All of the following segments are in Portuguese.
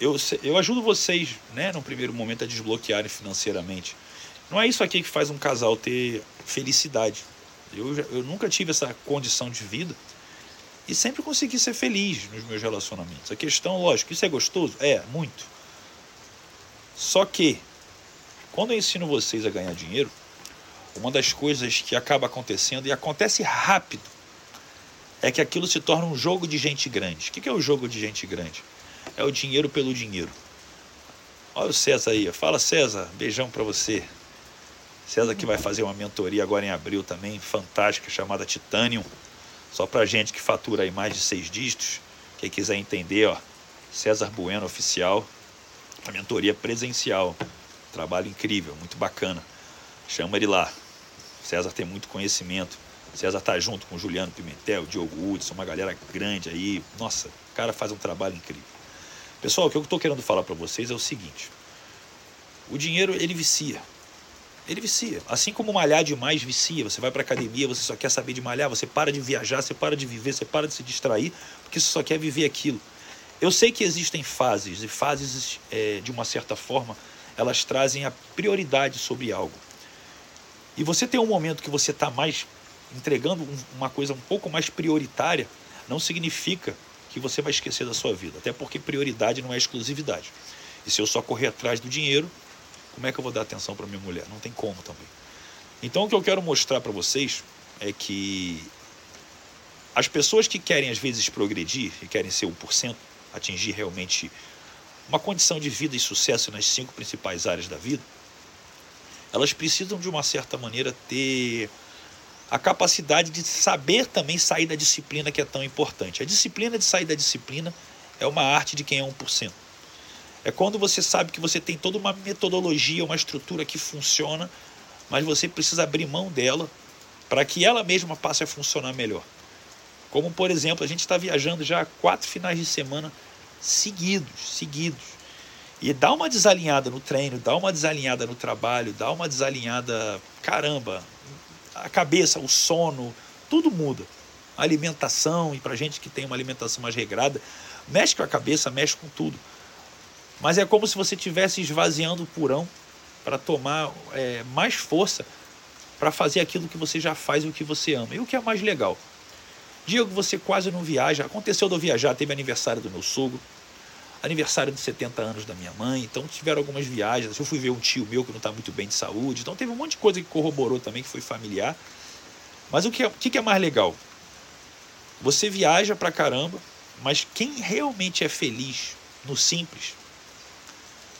eu, eu ajudo vocês, né, no primeiro momento, a desbloquearem financeiramente. Não é isso aqui que faz um casal ter felicidade. Eu, eu nunca tive essa condição de vida e sempre consegui ser feliz nos meus relacionamentos. A questão, lógico, isso é gostoso? É, muito. Só que, quando eu ensino vocês a ganhar dinheiro, uma das coisas que acaba acontecendo, e acontece rápido, é que aquilo se torna um jogo de gente grande. O que é o jogo de gente grande? É o dinheiro pelo dinheiro. Olha o César aí. Fala, César. Beijão para você. César que vai fazer uma mentoria agora em abril também, fantástica, chamada Titanium. Só para gente que fatura aí mais de seis dígitos. Quem quiser entender, ó. César Bueno Oficial. A mentoria presencial. Trabalho incrível, muito bacana. Chama ele lá. César tem muito conhecimento. César tá junto com Juliano Pimentel, Diogo Hudson, uma galera grande aí. Nossa, o cara faz um trabalho incrível. Pessoal, o que eu estou querendo falar para vocês é o seguinte: o dinheiro ele vicia. Ele vicia. Assim como malhar demais vicia. Você vai para academia, você só quer saber de malhar, você para de viajar, você para de viver, você para de se distrair, porque você só quer viver aquilo. Eu sei que existem fases, e fases, é, de uma certa forma, elas trazem a prioridade sobre algo. E você tem um momento que você está mais entregando uma coisa um pouco mais prioritária, não significa que você vai esquecer da sua vida. Até porque prioridade não é exclusividade. E se eu só correr atrás do dinheiro, como é que eu vou dar atenção para minha mulher? Não tem como também. Então o que eu quero mostrar para vocês é que as pessoas que querem às vezes progredir e querem ser 1%, atingir realmente uma condição de vida e sucesso nas cinco principais áreas da vida, elas precisam de uma certa maneira ter a capacidade de saber também sair da disciplina que é tão importante. A disciplina de sair da disciplina é uma arte de quem é 1%. É quando você sabe que você tem toda uma metodologia, uma estrutura que funciona, mas você precisa abrir mão dela para que ela mesma passe a funcionar melhor. Como, por exemplo, a gente está viajando já quatro finais de semana seguidos, seguidos. E dá uma desalinhada no treino, dá uma desalinhada no trabalho, dá uma desalinhada, caramba, a cabeça, o sono, tudo muda. A alimentação, e para gente que tem uma alimentação mais regrada, mexe com a cabeça, mexe com tudo. Mas é como se você estivesse esvaziando o purão para tomar é, mais força para fazer aquilo que você já faz e o que você ama. E o que é mais legal? Diego, você quase não viaja. Aconteceu de eu viajar, teve aniversário do meu sogro, aniversário de 70 anos da minha mãe, então tiveram algumas viagens. Eu fui ver um tio meu que não está muito bem de saúde, então teve um monte de coisa que corroborou também, que foi familiar. Mas o que é, o que é mais legal? Você viaja pra caramba, mas quem realmente é feliz no simples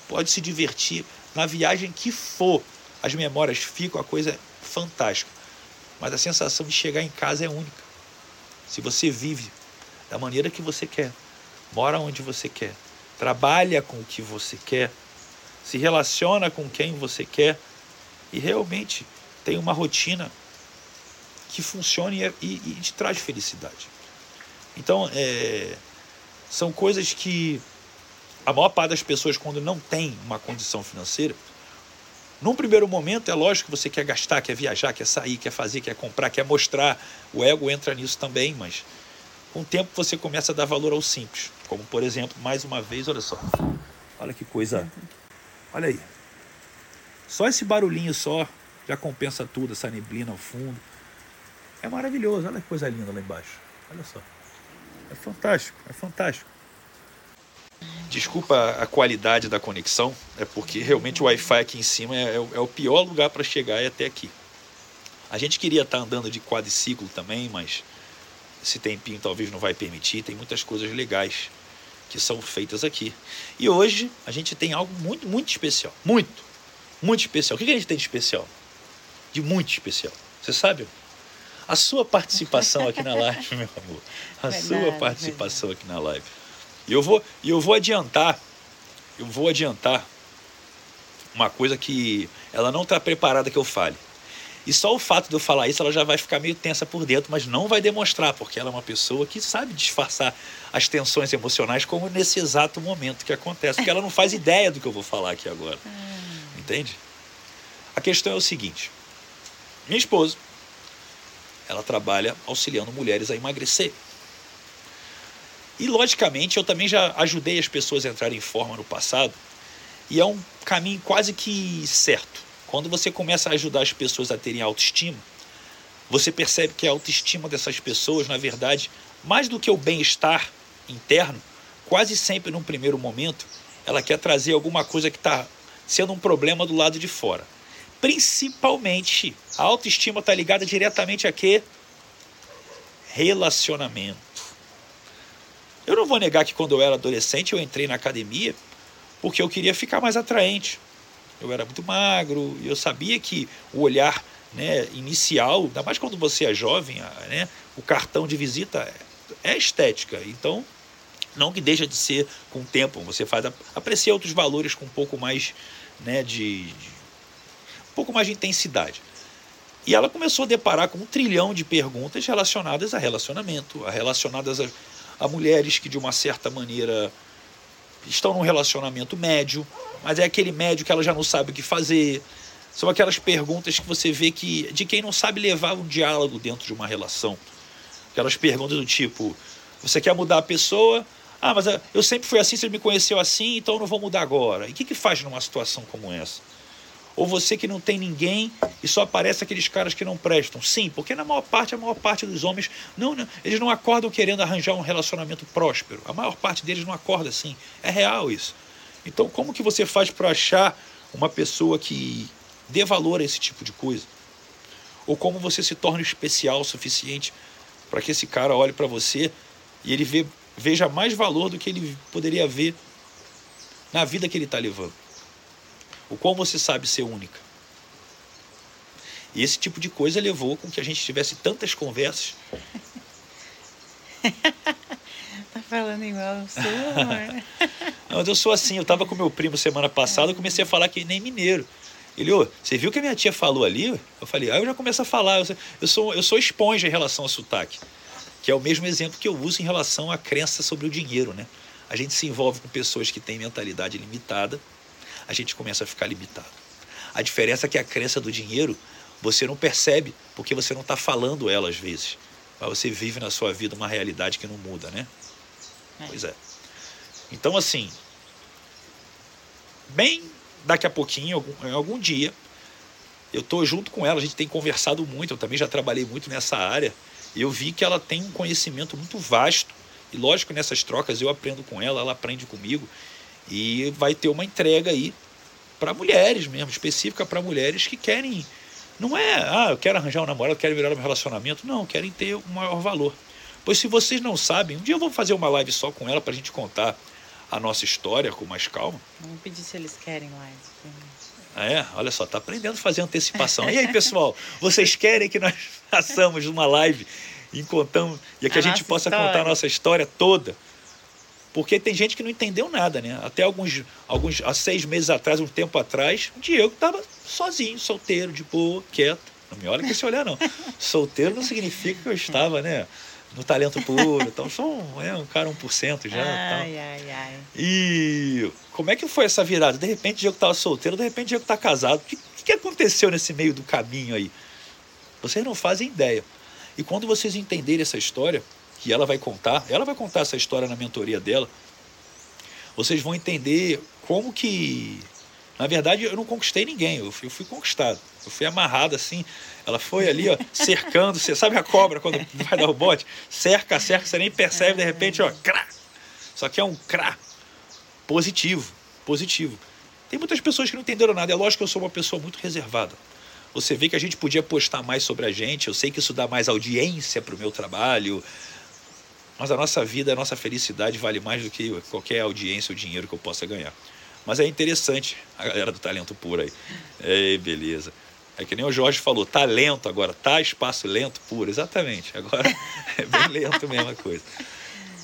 pode se divertir na viagem que for. As memórias ficam, a coisa é fantástica. Mas a sensação de chegar em casa é única. Se você vive da maneira que você quer, mora onde você quer, trabalha com o que você quer, se relaciona com quem você quer e realmente tem uma rotina que funcione e, e te traz felicidade. Então, é, são coisas que a maior parte das pessoas, quando não tem uma condição financeira, num primeiro momento, é lógico que você quer gastar, quer viajar, quer sair, quer fazer, quer comprar, quer mostrar. O ego entra nisso também, mas com o tempo você começa a dar valor ao simples. Como, por exemplo, mais uma vez, olha só. Olha que coisa. Olha aí. Só esse barulhinho só já compensa tudo, essa neblina ao fundo. É maravilhoso, olha que coisa linda lá embaixo. Olha só. É fantástico, é fantástico. Desculpa a qualidade da conexão, é porque realmente o Wi-Fi aqui em cima é, é o pior lugar para chegar é até aqui. A gente queria estar tá andando de quadriciclo também, mas esse tempinho talvez não vai permitir. Tem muitas coisas legais que são feitas aqui. E hoje a gente tem algo muito, muito especial. Muito, muito especial. O que a gente tem de especial? De muito especial. Você sabe? A sua participação aqui na live, meu amor. A verdade, sua participação verdade. aqui na live. E eu vou, eu vou adiantar, eu vou adiantar uma coisa que ela não está preparada que eu fale. E só o fato de eu falar isso, ela já vai ficar meio tensa por dentro, mas não vai demonstrar, porque ela é uma pessoa que sabe disfarçar as tensões emocionais, como nesse exato momento que acontece, porque ela não faz ideia do que eu vou falar aqui agora. Ah. Entende? A questão é o seguinte: minha esposa, ela trabalha auxiliando mulheres a emagrecer. E, logicamente, eu também já ajudei as pessoas a entrarem em forma no passado. E é um caminho quase que certo. Quando você começa a ajudar as pessoas a terem autoestima, você percebe que a autoestima dessas pessoas, na verdade, mais do que o bem-estar interno, quase sempre num primeiro momento, ela quer trazer alguma coisa que está sendo um problema do lado de fora. Principalmente, a autoestima está ligada diretamente a quê? Relacionamento. Eu não vou negar que quando eu era adolescente eu entrei na academia porque eu queria ficar mais atraente. Eu era muito magro e eu sabia que o olhar né, inicial, ainda mais quando você é jovem, né, o cartão de visita é estética. Então, não que deixa de ser com o tempo, você faz aprecia outros valores com um pouco mais né, de, de um pouco mais de intensidade. E ela começou a deparar com um trilhão de perguntas relacionadas a relacionamento, relacionadas a a mulheres que de uma certa maneira estão num relacionamento médio, mas é aquele médio que ela já não sabe o que fazer. São aquelas perguntas que você vê que de quem não sabe levar um diálogo dentro de uma relação. Aquelas perguntas do tipo: você quer mudar a pessoa? Ah, mas eu sempre fui assim, você me conheceu assim, então eu não vou mudar agora. E o que, que faz numa situação como essa? Ou você que não tem ninguém e só aparece aqueles caras que não prestam? Sim, porque na maior parte, a maior parte dos homens, não, não, eles não acordam querendo arranjar um relacionamento próspero. A maior parte deles não acorda assim. É real isso. Então, como que você faz para achar uma pessoa que dê valor a esse tipo de coisa? Ou como você se torna especial o suficiente para que esse cara olhe para você e ele vê, veja mais valor do que ele poderia ver na vida que ele está levando? O qual você sabe ser única. E esse tipo de coisa levou com que a gente tivesse tantas conversas. tá falando igual eu sou. Não, eu sou assim. Eu tava com meu primo semana passada, eu comecei a falar que nem mineiro. Ele, ô, você viu o que a minha tia falou ali? Eu falei, aí ah, eu já começo a falar. Eu sou, eu sou esponja em relação ao sotaque. Que é o mesmo exemplo que eu uso em relação à crença sobre o dinheiro, né? A gente se envolve com pessoas que têm mentalidade limitada a gente começa a ficar limitado. A diferença é que a crença do dinheiro você não percebe porque você não está falando ela às vezes. Mas você vive na sua vida uma realidade que não muda, né? É. Pois é. Então, assim, bem daqui a pouquinho, algum, algum dia, eu estou junto com ela, a gente tem conversado muito, eu também já trabalhei muito nessa área, e eu vi que ela tem um conhecimento muito vasto, e lógico, nessas trocas eu aprendo com ela, ela aprende comigo, e vai ter uma entrega aí para mulheres mesmo, específica para mulheres que querem. Não é, ah, eu quero arranjar um namorado, quero melhorar meu relacionamento. Não, querem ter um maior valor. Pois se vocês não sabem, um dia eu vou fazer uma live só com ela para a gente contar a nossa história com mais calma. Vamos pedir se eles querem live. É, olha só, tá aprendendo a fazer antecipação. E aí, pessoal, vocês querem que nós façamos uma live e contamos e que a, a gente possa história. contar a nossa história toda? Porque tem gente que não entendeu nada, né? Até alguns, alguns há seis meses atrás, um tempo atrás, o Diego estava sozinho, solteiro, de boa, quieto. Não me olha com esse olhar, não. solteiro não significa que eu estava, né? No talento puro. Então, sou um, é, um cara 1% já. Ai, ai, ai. E como é que foi essa virada? De repente, o Diego estava solteiro, de repente, o Diego está casado. O que, que aconteceu nesse meio do caminho aí? Vocês não fazem ideia. E quando vocês entenderem essa história, que ela vai contar, ela vai contar essa história na mentoria dela. Vocês vão entender como que, na verdade, eu não conquistei ninguém, eu fui, eu fui conquistado. Eu fui amarrado assim. Ela foi ali, ó, cercando. Você sabe a cobra quando vai dar o bote? Cerca, cerca, você nem percebe, de repente, ó, crá. Só que é um crá positivo, positivo. Tem muitas pessoas que não entenderam nada. É lógico que eu sou uma pessoa muito reservada. Você vê que a gente podia postar mais sobre a gente. Eu sei que isso dá mais audiência para o meu trabalho. Mas a nossa vida, a nossa felicidade vale mais do que qualquer audiência ou dinheiro que eu possa ganhar. Mas é interessante a galera do talento puro aí. Ei, beleza. É que nem o Jorge falou, talento agora, tá espaço lento puro, exatamente. Agora é bem lento a coisa.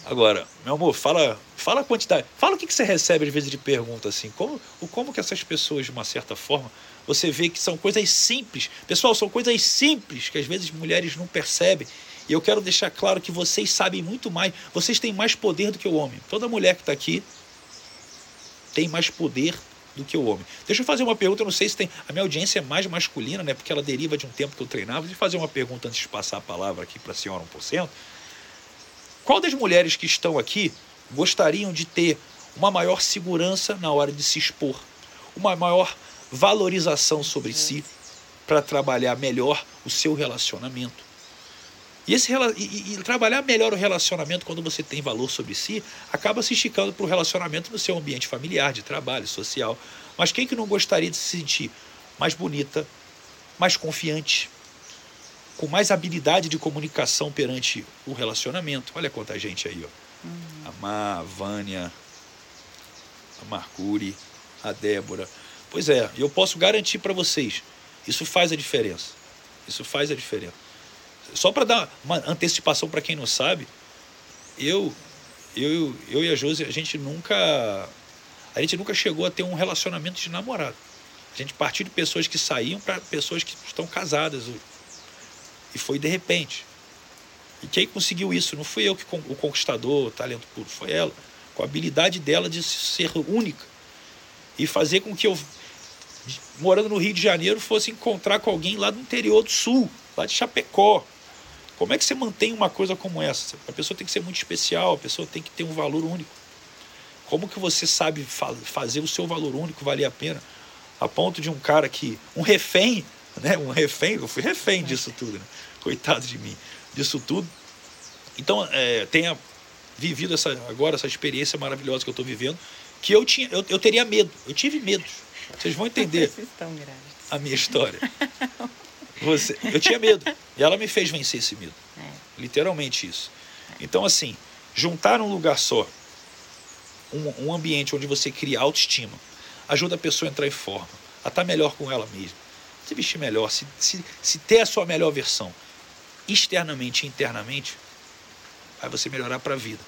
Agora, meu amor, fala, fala a quantidade, fala o que, que você recebe às vezes de pergunta assim, como, o como que essas pessoas de uma certa forma, você vê que são coisas simples. Pessoal, são coisas simples que às vezes mulheres não percebem e eu quero deixar claro que vocês sabem muito mais, vocês têm mais poder do que o homem. Toda mulher que está aqui tem mais poder do que o homem. Deixa eu fazer uma pergunta, eu não sei se tem. A minha audiência é mais masculina, né? Porque ela deriva de um tempo que eu treinava. Deixa eu fazer uma pergunta antes de passar a palavra aqui para a senhora 1%. Qual das mulheres que estão aqui gostariam de ter uma maior segurança na hora de se expor, uma maior valorização sobre si para trabalhar melhor o seu relacionamento? E, esse, e, e, trabalhar melhor o relacionamento quando você tem valor sobre si acaba se esticando para o relacionamento no seu ambiente familiar, de trabalho, social. Mas quem que não gostaria de se sentir mais bonita, mais confiante, com mais habilidade de comunicação perante o relacionamento? Olha quanta gente aí, ó. Uhum. A Má, a Vânia, a Marcuri, a Débora. Pois é, eu posso garantir para vocês, isso faz a diferença. Isso faz a diferença. Só para dar uma antecipação para quem não sabe, eu, eu, eu e a Josi, a gente nunca a gente nunca chegou a ter um relacionamento de namorado. A gente partiu de pessoas que saíam para pessoas que estão casadas. E foi de repente. E quem conseguiu isso não fui eu que o conquistador, o talento puro, foi ela, com a habilidade dela de ser única e fazer com que eu morando no Rio de Janeiro fosse encontrar com alguém lá do interior do sul, lá de Chapecó, como é que você mantém uma coisa como essa? A pessoa tem que ser muito especial, a pessoa tem que ter um valor único. Como que você sabe fa fazer o seu valor único valer a pena? A ponto de um cara que. Um refém, né? Um refém, eu fui refém disso tudo, né? Coitado de mim, disso tudo. Então, é, tenha vivido essa, agora essa experiência maravilhosa que eu estou vivendo, que eu, tinha, eu, eu teria medo, eu tive medo. Vocês vão entender a minha história. Você, eu tinha medo. E ela me fez vencer esse medo. É. Literalmente isso. Então, assim, juntar num lugar só um, um, ambiente onde você cria autoestima, ajuda a pessoa a entrar em forma, a estar melhor com ela mesma, se vestir melhor, se, se, se ter a sua melhor versão, externamente e internamente, vai você melhorar para a vida.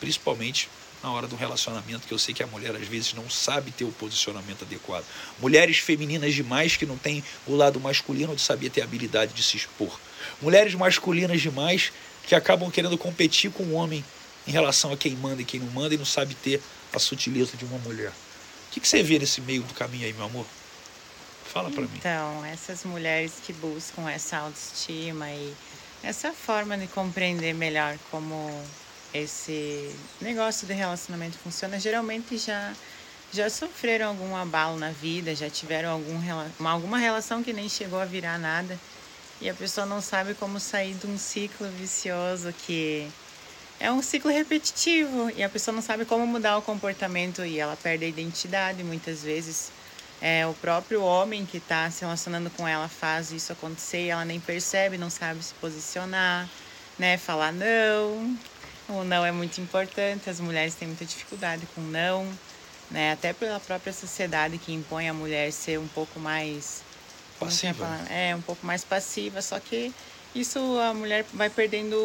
Principalmente na hora do relacionamento, que eu sei que a mulher às vezes não sabe ter o posicionamento adequado. Mulheres femininas demais que não têm o lado masculino de saber ter a habilidade de se expor. Mulheres masculinas demais que acabam querendo competir com o homem em relação a quem manda e quem não manda e não sabe ter a sutileza de uma mulher. O que, que você vê nesse meio do caminho aí, meu amor? Fala para mim. Então, essas mulheres que buscam essa autoestima e essa forma de compreender melhor como esse negócio de relacionamento funciona, geralmente já já sofreram algum abalo na vida, já tiveram algum, alguma relação que nem chegou a virar nada e a pessoa não sabe como sair de um ciclo vicioso que é um ciclo repetitivo e a pessoa não sabe como mudar o comportamento e ela perde a identidade muitas vezes. É, o próprio homem que está se relacionando com ela faz isso acontecer e ela nem percebe, não sabe se posicionar, né? Falar não, o não é muito importante, as mulheres têm muita dificuldade com não, né? Até pela própria sociedade que impõe a mulher ser um pouco mais passiva. É, um pouco mais passiva, só que isso a mulher vai perdendo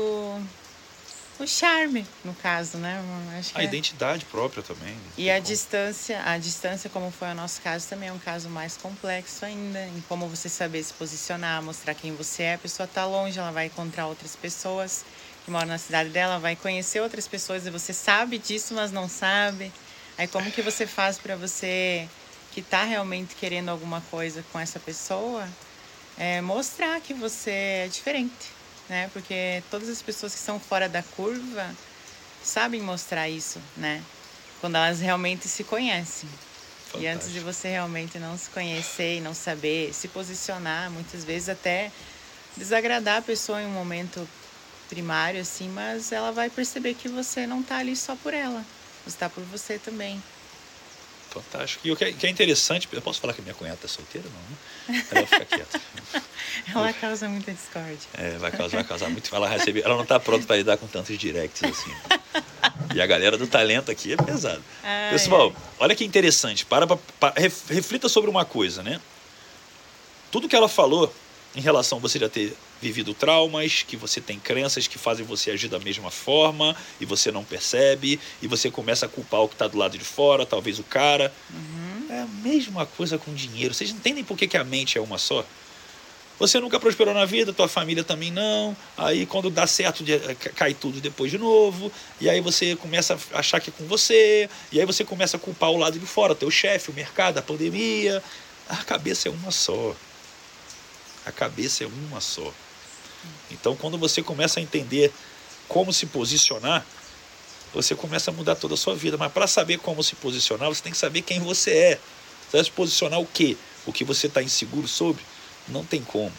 o charme, no caso, né? Acho a é... identidade própria também. E a como... distância, a distância, como foi o nosso caso, também é um caso mais complexo ainda, em como você saber se posicionar, mostrar quem você é. A pessoa está longe, ela vai encontrar outras pessoas que mora na cidade dela vai conhecer outras pessoas e você sabe disso, mas não sabe. Aí como que você faz para você que está realmente querendo alguma coisa com essa pessoa é, mostrar que você é diferente, né? Porque todas as pessoas que são fora da curva sabem mostrar isso, né? Quando elas realmente se conhecem. Fantástico. E antes de você realmente não se conhecer e não saber se posicionar, muitas vezes até desagradar a pessoa em um momento primário, assim, mas ela vai perceber que você não está ali só por ela, você está por você também. Fantástico. E o que é, que é interessante, eu posso falar que a minha cunhada está solteira, não, né? Ela fica quieta. ela causa muita discórdia. É, vai causar, vai causar muito. Ela, recebe, ela não está pronta para lidar com tantos directs assim. E a galera do talento aqui é pesado. Ai, Pessoal, ai. olha que interessante. Para, para, reflita sobre uma coisa, né? Tudo que ela falou em relação a você já ter vivido traumas, que você tem crenças que fazem você agir da mesma forma e você não percebe, e você começa a culpar o que está do lado de fora, talvez o cara. Uhum. É a mesma coisa com dinheiro. Vocês entendem por que, que a mente é uma só? Você nunca prosperou na vida, tua família também não. Aí quando dá certo, eh, cai tudo depois de novo. E aí você começa a achar que é com você. E aí você começa a culpar o lado de fora, teu chefe, o mercado, a pandemia. A cabeça é uma só. A cabeça é uma só. Então, quando você começa a entender como se posicionar, você começa a mudar toda a sua vida. Mas para saber como se posicionar, você tem que saber quem você é. Você vai se posicionar o quê? O que você está inseguro sobre? Não tem como.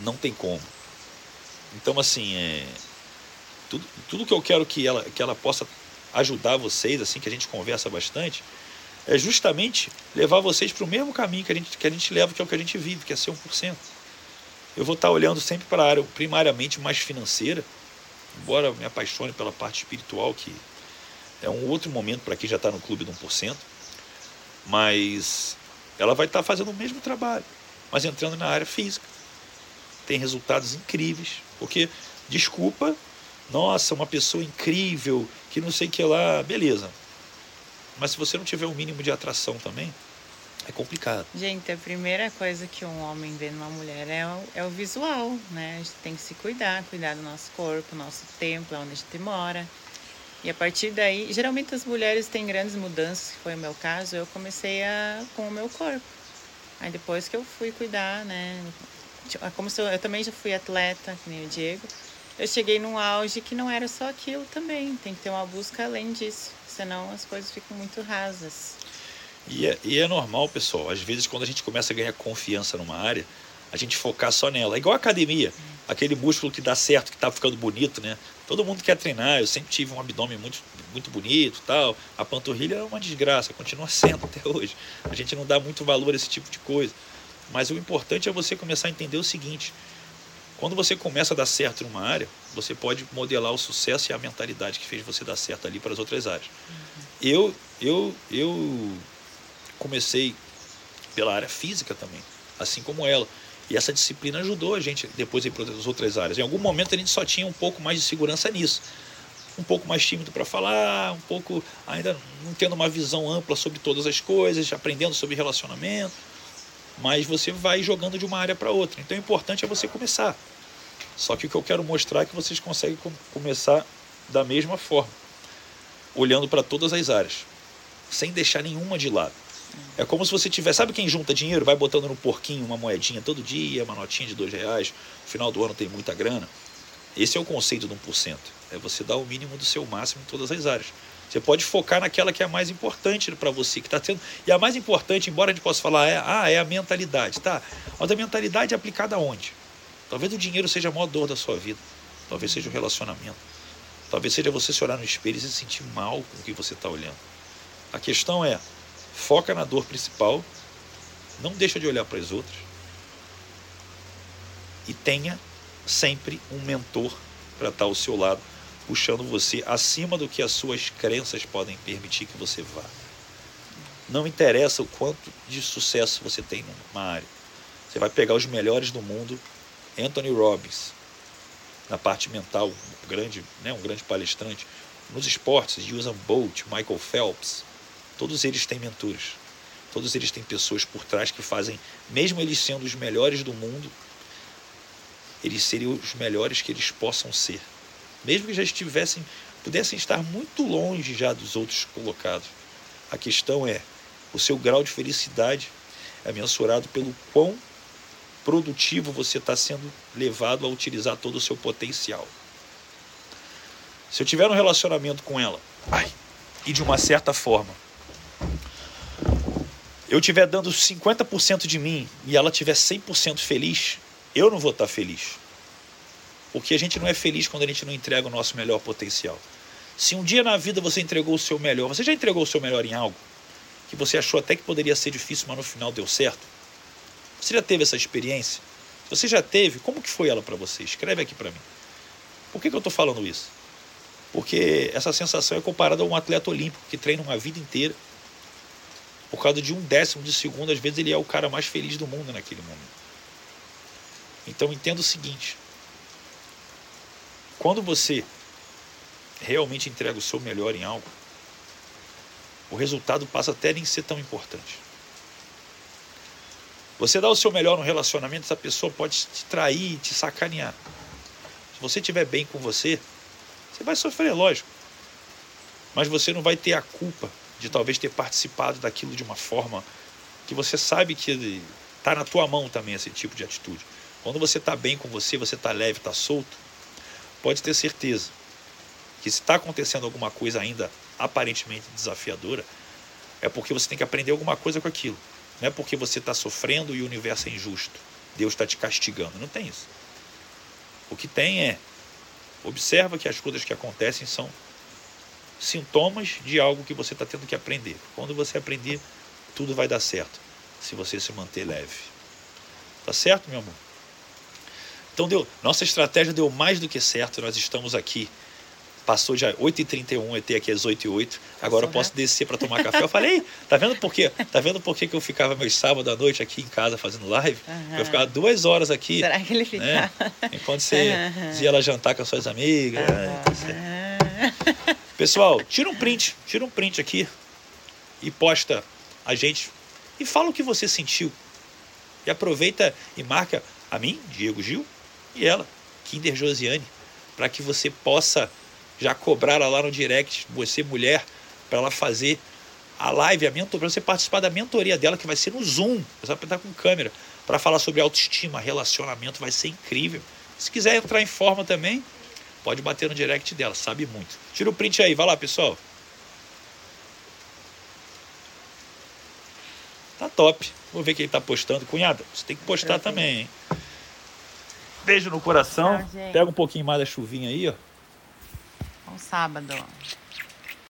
Não tem como. Então, assim, é, tudo, tudo que eu quero que ela, que ela possa ajudar vocês, assim, que a gente conversa bastante, é justamente levar vocês para o mesmo caminho que a, gente, que a gente leva, que é o que a gente vive, que é ser 1%. Eu vou estar olhando sempre para a área primariamente mais financeira, embora me apaixone pela parte espiritual, que é um outro momento para quem já está no clube do 1%, mas ela vai estar fazendo o mesmo trabalho, mas entrando na área física. Tem resultados incríveis, porque, desculpa, nossa, uma pessoa incrível, que não sei o que lá, beleza. Mas se você não tiver um mínimo de atração também, é complicado. Gente, a primeira coisa que um homem vê numa mulher é o, é o visual, né? A gente tem que se cuidar, cuidar do nosso corpo, nosso templo, onde a gente mora. E a partir daí, geralmente as mulheres têm grandes mudanças, que foi o meu caso, eu comecei a, com o meu corpo. Aí depois que eu fui cuidar, né? É como eu, eu também já fui atleta, que nem o Diego. Eu cheguei num auge que não era só aquilo também. Tem que ter uma busca além disso. Senão as coisas ficam muito rasas. E é, e é normal, pessoal. Às vezes, quando a gente começa a ganhar confiança numa área, a gente focar só nela. É igual a academia. Aquele músculo que dá certo, que tá ficando bonito, né? Todo mundo quer treinar. Eu sempre tive um abdômen muito, muito bonito tal. A panturrilha é uma desgraça, continua sendo até hoje. A gente não dá muito valor a esse tipo de coisa. Mas o importante é você começar a entender o seguinte: quando você começa a dar certo numa área, você pode modelar o sucesso e a mentalidade que fez você dar certo ali para as outras áreas. Uhum. Eu, eu, eu comecei pela área física também, assim como ela. E essa disciplina ajudou a gente depois para as outras áreas. Em algum momento a gente só tinha um pouco mais de segurança nisso. Um pouco mais tímido para falar, um pouco ainda não tendo uma visão ampla sobre todas as coisas, aprendendo sobre relacionamento. Mas você vai jogando de uma área para outra. Então o importante é você começar. Só que o que eu quero mostrar é que vocês conseguem começar da mesma forma, olhando para todas as áreas, sem deixar nenhuma de lado. É como se você tivesse. Sabe quem junta dinheiro? Vai botando no porquinho uma moedinha todo dia, uma notinha de dois reais. No final do ano tem muita grana. Esse é o conceito do 1%. É você dar o mínimo do seu máximo em todas as áreas. Você pode focar naquela que é a mais importante para você, que está tendo. E a mais importante, embora a gente possa falar, é, ah, é a mentalidade, tá? Mas a mentalidade é aplicada aonde? Talvez o dinheiro seja a maior dor da sua vida. Talvez seja o relacionamento. Talvez seja você se olhar no espelho e se sentir mal com o que você está olhando. A questão é, Foca na dor principal, não deixa de olhar para as outras e tenha sempre um mentor para estar ao seu lado, puxando você acima do que as suas crenças podem permitir que você vá. Não interessa o quanto de sucesso você tem numa área. Você vai pegar os melhores do mundo, Anthony Robbins, na parte mental, um grande, né, um grande palestrante. Nos esportes, Usain Bolt, Michael Phelps, Todos eles têm mentores. Todos eles têm pessoas por trás que fazem, mesmo eles sendo os melhores do mundo, eles seriam os melhores que eles possam ser. Mesmo que já estivessem, pudessem estar muito longe já dos outros colocados. A questão é, o seu grau de felicidade é mensurado pelo quão produtivo você está sendo levado a utilizar todo o seu potencial. Se eu tiver um relacionamento com ela, ai, e de uma certa forma, eu estiver dando 50% de mim e ela estiver 100% feliz, eu não vou estar feliz. Porque a gente não é feliz quando a gente não entrega o nosso melhor potencial. Se um dia na vida você entregou o seu melhor, você já entregou o seu melhor em algo que você achou até que poderia ser difícil, mas no final deu certo? Você já teve essa experiência? Você já teve, como que foi ela para você? Escreve aqui para mim. Por que, que eu estou falando isso? Porque essa sensação é comparada a um atleta olímpico que treina uma vida inteira por causa de um décimo de segundo, às vezes ele é o cara mais feliz do mundo naquele momento. Então entenda o seguinte: quando você realmente entrega o seu melhor em algo, o resultado passa até nem ser tão importante. Você dá o seu melhor no relacionamento, essa pessoa pode te trair, te sacanear. Se você estiver bem com você, você vai sofrer, lógico. Mas você não vai ter a culpa de talvez ter participado daquilo de uma forma que você sabe que está na tua mão também esse tipo de atitude. Quando você está bem com você, você está leve, está solto, pode ter certeza que se está acontecendo alguma coisa ainda aparentemente desafiadora, é porque você tem que aprender alguma coisa com aquilo. Não é porque você está sofrendo e o universo é injusto. Deus está te castigando. Não tem isso. O que tem é observa que as coisas que acontecem são sintomas de algo que você está tendo que aprender. Quando você aprender, tudo vai dar certo. Se você se manter leve. Tá certo, meu amor? Então deu, nossa estratégia deu mais do que certo. Nós estamos aqui Passou já 8h31, eu tenho aqui às 8h08. Agora eu posso descer para tomar café. Eu falei, tá vendo por quê? Tá vendo por quê que eu ficava meus sábados à noite aqui em casa fazendo live? Uhum. Eu ficava duas horas aqui. Será que ele né? ficava? Né? Enquanto você uhum. ia lá jantar com as suas amigas. Uhum. Pessoal, tira um print, tira um print aqui e posta a gente e fala o que você sentiu. E aproveita e marca a mim, Diego Gil, e ela, Kinder Josiane, para que você possa já cobraram lá no direct, você mulher, para ela fazer a live, a mentoria, para você participar da mentoria dela, que vai ser no Zoom, você vai estar com câmera, para falar sobre autoestima, relacionamento, vai ser incrível. Se quiser entrar em forma também, pode bater no direct dela, sabe muito. Tira o print aí, vai lá, pessoal. Tá top. Vou ver quem tá postando. Cunhada, você tem que postar também, hein? Beijo no coração. Pega um pouquinho mais da chuvinha aí, ó sábado.